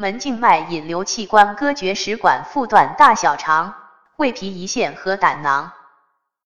门静脉引流器官，割绝食管、腹段、大小肠、胃皮、胰腺和胆囊。